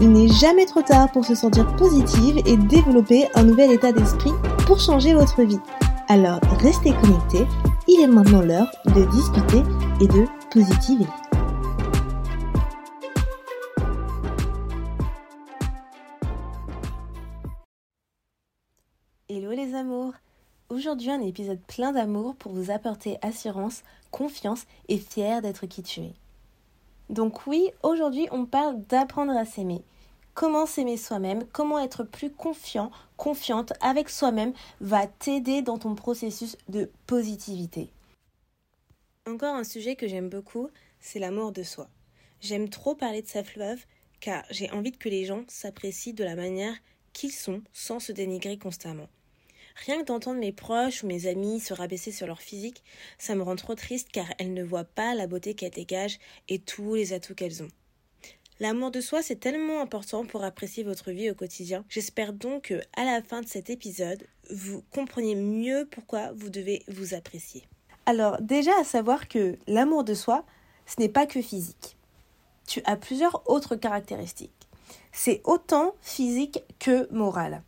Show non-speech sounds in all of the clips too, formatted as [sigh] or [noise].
Il n'est jamais trop tard pour se sentir positive et développer un nouvel état d'esprit pour changer votre vie. Alors restez connectés, il est maintenant l'heure de discuter et de positiver. Hello les amours Aujourd'hui un épisode plein d'amour pour vous apporter assurance, confiance et fier d'être qui tu es. Donc oui, aujourd'hui on parle d'apprendre à s'aimer. Comment s'aimer soi-même, comment être plus confiant, confiante avec soi-même va t'aider dans ton processus de positivité. Encore un sujet que j'aime beaucoup, c'est l'amour de soi. J'aime trop parler de self-love car j'ai envie que les gens s'apprécient de la manière qu'ils sont sans se dénigrer constamment. Rien que d'entendre mes proches ou mes amis se rabaisser sur leur physique, ça me rend trop triste car elles ne voient pas la beauté qu'elles dégagent et tous les atouts qu'elles ont. L'amour de soi, c'est tellement important pour apprécier votre vie au quotidien. J'espère donc que, à la fin de cet épisode, vous compreniez mieux pourquoi vous devez vous apprécier. Alors, déjà à savoir que l'amour de soi, ce n'est pas que physique. Tu as plusieurs autres caractéristiques. C'est autant physique que moral.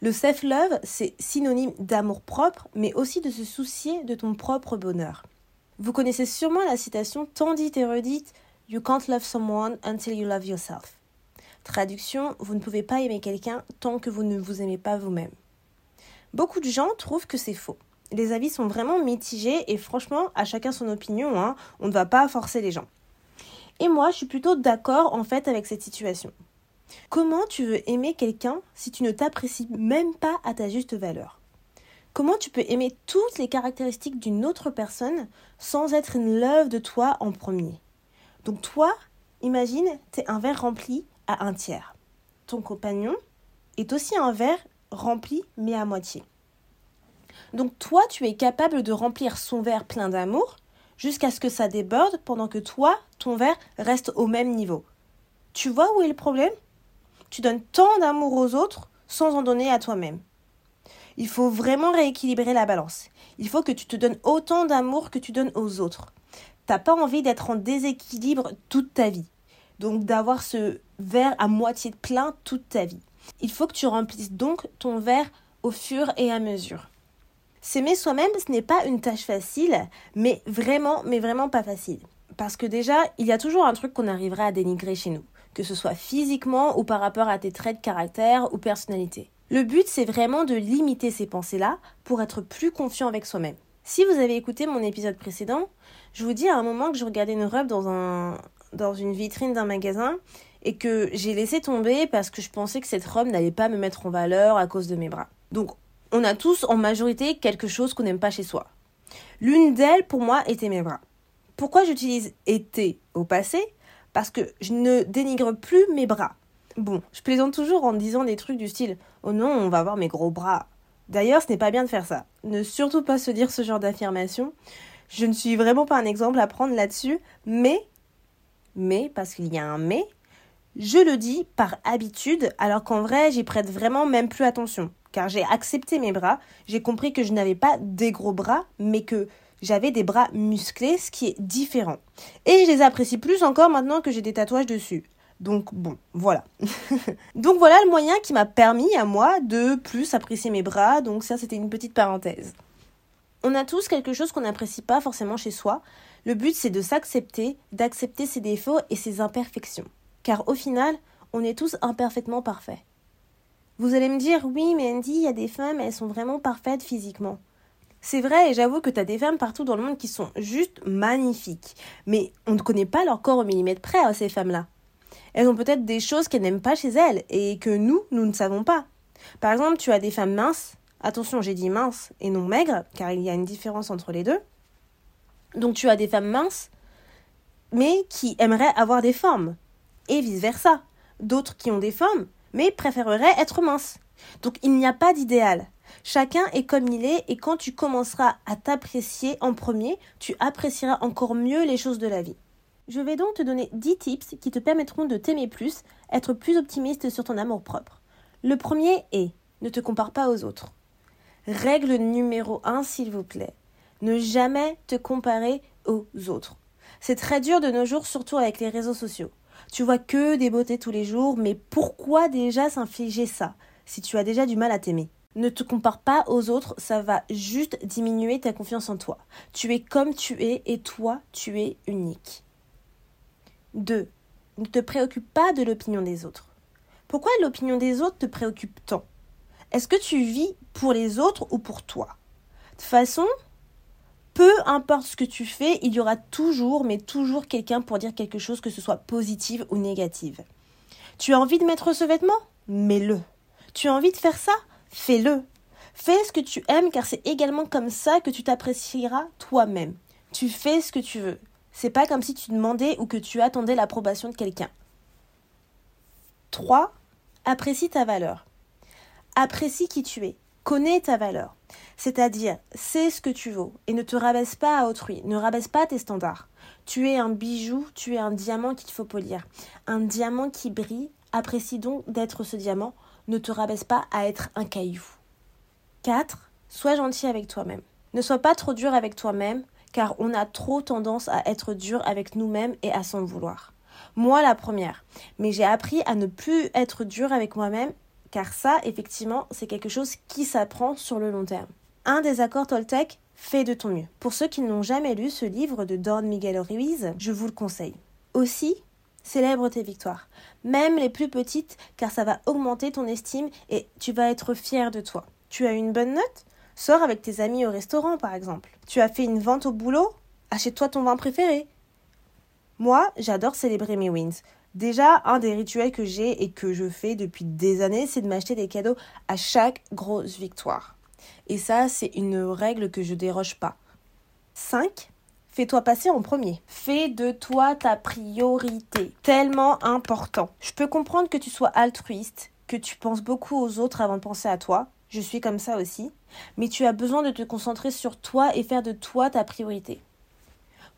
Le self-love, c'est synonyme d'amour propre, mais aussi de se soucier de ton propre bonheur. Vous connaissez sûrement la citation tant dite et redite You can't love someone until you love yourself. Traduction, vous ne pouvez pas aimer quelqu'un tant que vous ne vous aimez pas vous-même. Beaucoup de gens trouvent que c'est faux. Les avis sont vraiment mitigés et franchement, à chacun son opinion, hein, on ne va pas forcer les gens. Et moi, je suis plutôt d'accord en fait avec cette situation. Comment tu veux aimer quelqu'un si tu ne t'apprécies même pas à ta juste valeur? Comment tu peux aimer toutes les caractéristiques d'une autre personne sans être une love de toi en premier? Donc toi, imagine, es un verre rempli à un tiers. Ton compagnon est aussi un verre rempli mais à moitié. Donc toi, tu es capable de remplir son verre plein d'amour jusqu'à ce que ça déborde pendant que toi, ton verre reste au même niveau. Tu vois où est le problème? Tu donnes tant d'amour aux autres sans en donner à toi-même. Il faut vraiment rééquilibrer la balance. Il faut que tu te donnes autant d'amour que tu donnes aux autres. T'as pas envie d'être en déséquilibre toute ta vie. Donc d'avoir ce verre à moitié plein toute ta vie. Il faut que tu remplisses donc ton verre au fur et à mesure. S'aimer soi-même, ce n'est pas une tâche facile, mais vraiment, mais vraiment pas facile. Parce que déjà, il y a toujours un truc qu'on arriverait à dénigrer chez nous que ce soit physiquement ou par rapport à tes traits de caractère ou personnalité. Le but, c'est vraiment de limiter ces pensées-là pour être plus confiant avec soi-même. Si vous avez écouté mon épisode précédent, je vous dis à un moment que je regardais une robe dans, un, dans une vitrine d'un magasin et que j'ai laissé tomber parce que je pensais que cette robe n'allait pas me mettre en valeur à cause de mes bras. Donc, on a tous en majorité quelque chose qu'on n'aime pas chez soi. L'une d'elles, pour moi, était mes bras. Pourquoi j'utilise été au passé? Parce que je ne dénigre plus mes bras. Bon, je plaisante toujours en disant des trucs du style Oh non, on va voir mes gros bras. D'ailleurs, ce n'est pas bien de faire ça. Ne surtout pas se dire ce genre d'affirmation. Je ne suis vraiment pas un exemple à prendre là-dessus, mais, mais, parce qu'il y a un mais, je le dis par habitude, alors qu'en vrai, j'y prête vraiment même plus attention. Car j'ai accepté mes bras, j'ai compris que je n'avais pas des gros bras, mais que j'avais des bras musclés, ce qui est différent. Et je les apprécie plus encore maintenant que j'ai des tatouages dessus. Donc bon, voilà. [laughs] donc voilà le moyen qui m'a permis à moi de plus apprécier mes bras, donc ça c'était une petite parenthèse. On a tous quelque chose qu'on n'apprécie pas forcément chez soi. Le but c'est de s'accepter, d'accepter ses défauts et ses imperfections. Car au final, on est tous imparfaitement parfaits. Vous allez me dire, oui, mais Andy, il y a des femmes, elles sont vraiment parfaites physiquement. C'est vrai, et j'avoue que tu as des femmes partout dans le monde qui sont juste magnifiques. Mais on ne connaît pas leur corps au millimètre près à ces femmes-là. Elles ont peut-être des choses qu'elles n'aiment pas chez elles et que nous, nous ne savons pas. Par exemple, tu as des femmes minces. Attention, j'ai dit minces et non maigres, car il y a une différence entre les deux. Donc tu as des femmes minces, mais qui aimeraient avoir des formes. Et vice-versa. d'autres qui ont des formes, mais préféreraient être minces. Donc il n'y a pas d'idéal. Chacun est comme il est et quand tu commenceras à t'apprécier en premier, tu apprécieras encore mieux les choses de la vie. Je vais donc te donner 10 tips qui te permettront de t'aimer plus, être plus optimiste sur ton amour propre. Le premier est ne te compare pas aux autres. Règle numéro 1 s'il vous plaît. Ne jamais te comparer aux autres. C'est très dur de nos jours, surtout avec les réseaux sociaux. Tu vois que des beautés tous les jours, mais pourquoi déjà s'infliger ça si tu as déjà du mal à t'aimer? Ne te compare pas aux autres, ça va juste diminuer ta confiance en toi. Tu es comme tu es et toi, tu es unique. 2. Ne te préoccupe pas de l'opinion des autres. Pourquoi l'opinion des autres te préoccupe tant? Est-ce que tu vis pour les autres ou pour toi? De toute façon, peu importe ce que tu fais, il y aura toujours, mais toujours quelqu'un pour dire quelque chose, que ce soit positive ou négative. Tu as envie de mettre ce vêtement? Mets-le. Tu as envie de faire ça? Fais-le. Fais ce que tu aimes car c'est également comme ça que tu t'apprécieras toi-même. Tu fais ce que tu veux. C'est pas comme si tu demandais ou que tu attendais l'approbation de quelqu'un. 3. Apprécie ta valeur. Apprécie qui tu es. Connais ta valeur. C'est-à-dire, sais ce que tu vaux et ne te rabaisse pas à autrui, ne rabaisse pas tes standards. Tu es un bijou, tu es un diamant qu'il faut polir. Un diamant qui brille, apprécie donc d'être ce diamant ne te rabaisse pas à être un caillou. 4. Sois gentil avec toi-même. Ne sois pas trop dur avec toi-même, car on a trop tendance à être dur avec nous-mêmes et à s'en vouloir. Moi la première. Mais j'ai appris à ne plus être dur avec moi-même, car ça, effectivement, c'est quelque chose qui s'apprend sur le long terme. Un des accords Toltec, fais de ton mieux. Pour ceux qui n'ont jamais lu ce livre de Don Miguel Ruiz, je vous le conseille. Aussi, Célèbre tes victoires, même les plus petites, car ça va augmenter ton estime et tu vas être fier de toi. Tu as une bonne note? Sors avec tes amis au restaurant, par exemple. Tu as fait une vente au boulot? Achète-toi ton vin préféré. Moi, j'adore célébrer mes wins. Déjà, un des rituels que j'ai et que je fais depuis des années, c'est de m'acheter des cadeaux à chaque grosse victoire. Et ça, c'est une règle que je déroge pas. 5. Fais-toi passer en premier. Fais de toi ta priorité. Tellement important. Je peux comprendre que tu sois altruiste, que tu penses beaucoup aux autres avant de penser à toi. Je suis comme ça aussi. Mais tu as besoin de te concentrer sur toi et faire de toi ta priorité.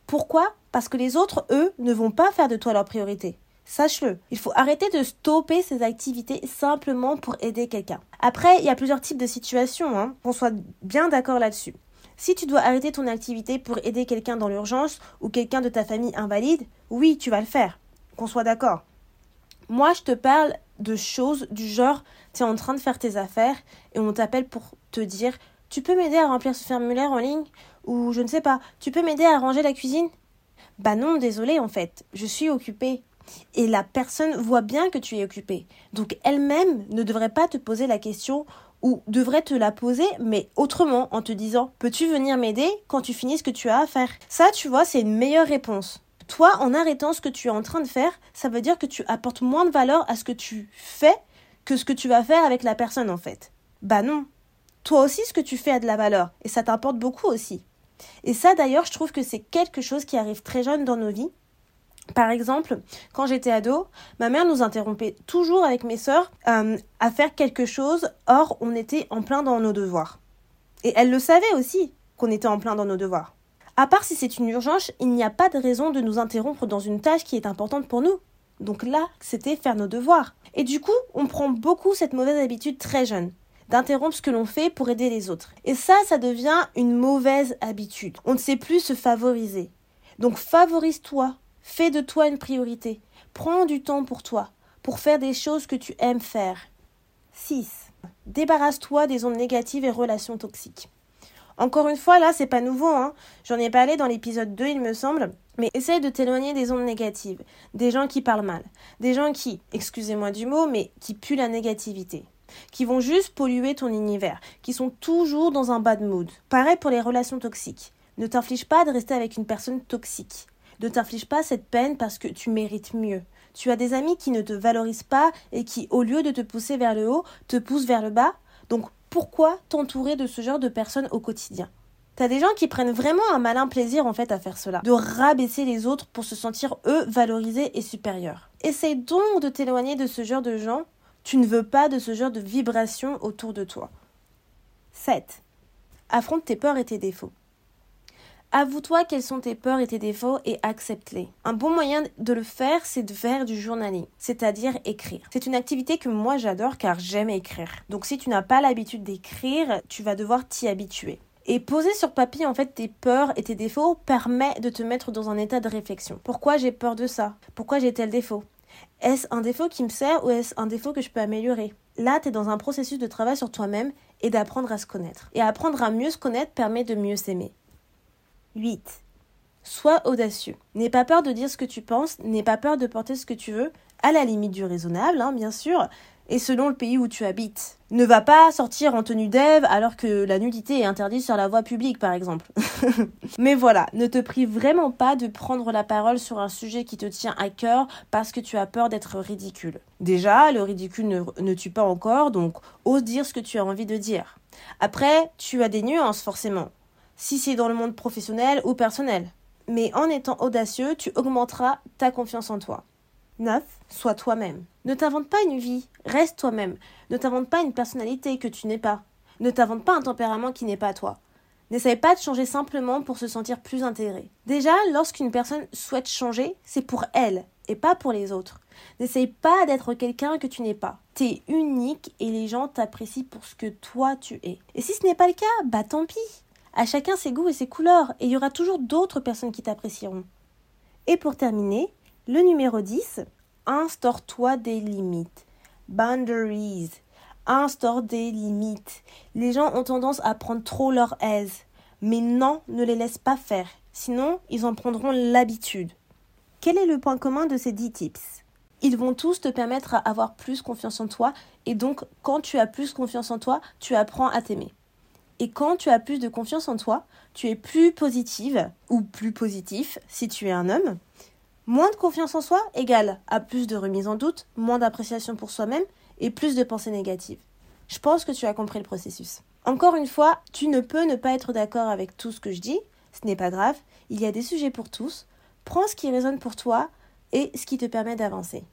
Pourquoi? Parce que les autres, eux, ne vont pas faire de toi leur priorité. Sache-le, il faut arrêter de stopper ces activités simplement pour aider quelqu'un. Après, il y a plusieurs types de situations, hein, qu'on soit bien d'accord là-dessus. Si tu dois arrêter ton activité pour aider quelqu'un dans l'urgence ou quelqu'un de ta famille invalide, oui, tu vas le faire. Qu'on soit d'accord. Moi, je te parle de choses du genre, tu es en train de faire tes affaires et on t'appelle pour te dire Tu peux m'aider à remplir ce formulaire en ligne Ou je ne sais pas, tu peux m'aider à ranger la cuisine? Bah non, désolé en fait, je suis occupée. Et la personne voit bien que tu es occupée. Donc elle-même ne devrait pas te poser la question ou devrait te la poser, mais autrement, en te disant Peux-tu venir m'aider quand tu finis ce que tu as à faire? Ça, tu vois, c'est une meilleure réponse. Toi, en arrêtant ce que tu es en train de faire, ça veut dire que tu apportes moins de valeur à ce que tu fais que ce que tu vas faire avec la personne, en fait. Bah non. Toi aussi, ce que tu fais a de la valeur, et ça t'importe beaucoup aussi. Et ça, d'ailleurs, je trouve que c'est quelque chose qui arrive très jeune dans nos vies, par exemple, quand j'étais ado, ma mère nous interrompait toujours avec mes sœurs euh, à faire quelque chose, or on était en plein dans nos devoirs. Et elle le savait aussi qu'on était en plein dans nos devoirs. À part si c'est une urgence, il n'y a pas de raison de nous interrompre dans une tâche qui est importante pour nous. Donc là, c'était faire nos devoirs. Et du coup, on prend beaucoup cette mauvaise habitude très jeune d'interrompre ce que l'on fait pour aider les autres. Et ça, ça devient une mauvaise habitude. On ne sait plus se favoriser. Donc favorise-toi, Fais de toi une priorité. Prends du temps pour toi, pour faire des choses que tu aimes faire. 6. Débarrasse-toi des ondes négatives et relations toxiques. Encore une fois, là, c'est pas nouveau, hein. J'en ai parlé dans l'épisode 2, il me semble. Mais essaye de t'éloigner des ondes négatives, des gens qui parlent mal, des gens qui, excusez-moi du mot, mais qui puent la négativité, qui vont juste polluer ton univers, qui sont toujours dans un bad mood. Pareil pour les relations toxiques. Ne t'inflige pas de rester avec une personne toxique. Ne t'inflige pas cette peine parce que tu mérites mieux. Tu as des amis qui ne te valorisent pas et qui, au lieu de te pousser vers le haut, te poussent vers le bas. Donc pourquoi t'entourer de ce genre de personnes au quotidien? T'as des gens qui prennent vraiment un malin plaisir en fait à faire cela, de rabaisser les autres pour se sentir eux valorisés et supérieurs. Essaye donc de t'éloigner de ce genre de gens. Tu ne veux pas de ce genre de vibrations autour de toi. 7. Affronte tes peurs et tes défauts. Avoue-toi quelles sont tes peurs et tes défauts et accepte-les. Un bon moyen de le faire, c'est de faire du journaling, c'est-à-dire écrire. C'est une activité que moi j'adore car j'aime écrire. Donc si tu n'as pas l'habitude d'écrire, tu vas devoir t'y habituer. Et poser sur papier en fait tes peurs et tes défauts permet de te mettre dans un état de réflexion. Pourquoi j'ai peur de ça? Pourquoi j'ai tel défaut? Est-ce un défaut qui me sert ou est-ce un défaut que je peux améliorer? Là, tu es dans un processus de travail sur toi-même et d'apprendre à se connaître. Et apprendre à mieux se connaître permet de mieux s'aimer. 8. Sois audacieux. N'aie pas peur de dire ce que tu penses, n'aie pas peur de porter ce que tu veux, à la limite du raisonnable, hein, bien sûr, et selon le pays où tu habites. Ne va pas sortir en tenue d'Ève alors que la nudité est interdite sur la voie publique, par exemple. [laughs] Mais voilà, ne te prive vraiment pas de prendre la parole sur un sujet qui te tient à cœur parce que tu as peur d'être ridicule. Déjà, le ridicule ne, ne tue pas encore, donc ose dire ce que tu as envie de dire. Après, tu as des nuances forcément si c'est dans le monde professionnel ou personnel. Mais en étant audacieux, tu augmenteras ta confiance en toi. 9. Sois toi-même. Ne t'invente pas une vie, reste toi-même. Ne t'invente pas une personnalité que tu n'es pas. Ne t'invente pas un tempérament qui n'est pas toi. N'essaye pas de changer simplement pour se sentir plus intégré. Déjà, lorsqu'une personne souhaite changer, c'est pour elle et pas pour les autres. N'essaye pas d'être quelqu'un que tu n'es pas. T'es unique et les gens t'apprécient pour ce que toi tu es. Et si ce n'est pas le cas, bah tant pis. À chacun ses goûts et ses couleurs, et il y aura toujours d'autres personnes qui t'apprécieront. Et pour terminer, le numéro 10, instaure-toi des limites. Boundaries. Instaure des limites. Les gens ont tendance à prendre trop leur aise. Mais non, ne les laisse pas faire. Sinon, ils en prendront l'habitude. Quel est le point commun de ces 10 tips? Ils vont tous te permettre à avoir plus confiance en toi. Et donc, quand tu as plus confiance en toi, tu apprends à t'aimer. Et quand tu as plus de confiance en toi, tu es plus positive ou plus positif si tu es un homme. Moins de confiance en soi égale à plus de remise en doute, moins d'appréciation pour soi-même et plus de pensées négatives. Je pense que tu as compris le processus. Encore une fois, tu ne peux ne pas être d'accord avec tout ce que je dis, ce n'est pas grave, il y a des sujets pour tous. Prends ce qui résonne pour toi et ce qui te permet d'avancer.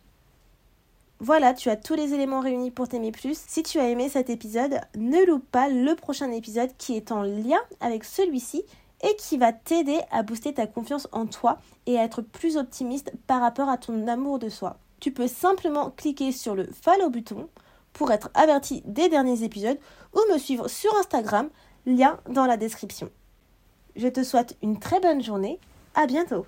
Voilà, tu as tous les éléments réunis pour t'aimer plus. Si tu as aimé cet épisode, ne loupe pas le prochain épisode qui est en lien avec celui-ci et qui va t'aider à booster ta confiance en toi et à être plus optimiste par rapport à ton amour de soi. Tu peux simplement cliquer sur le follow bouton pour être averti des derniers épisodes ou me suivre sur Instagram, lien dans la description. Je te souhaite une très bonne journée, à bientôt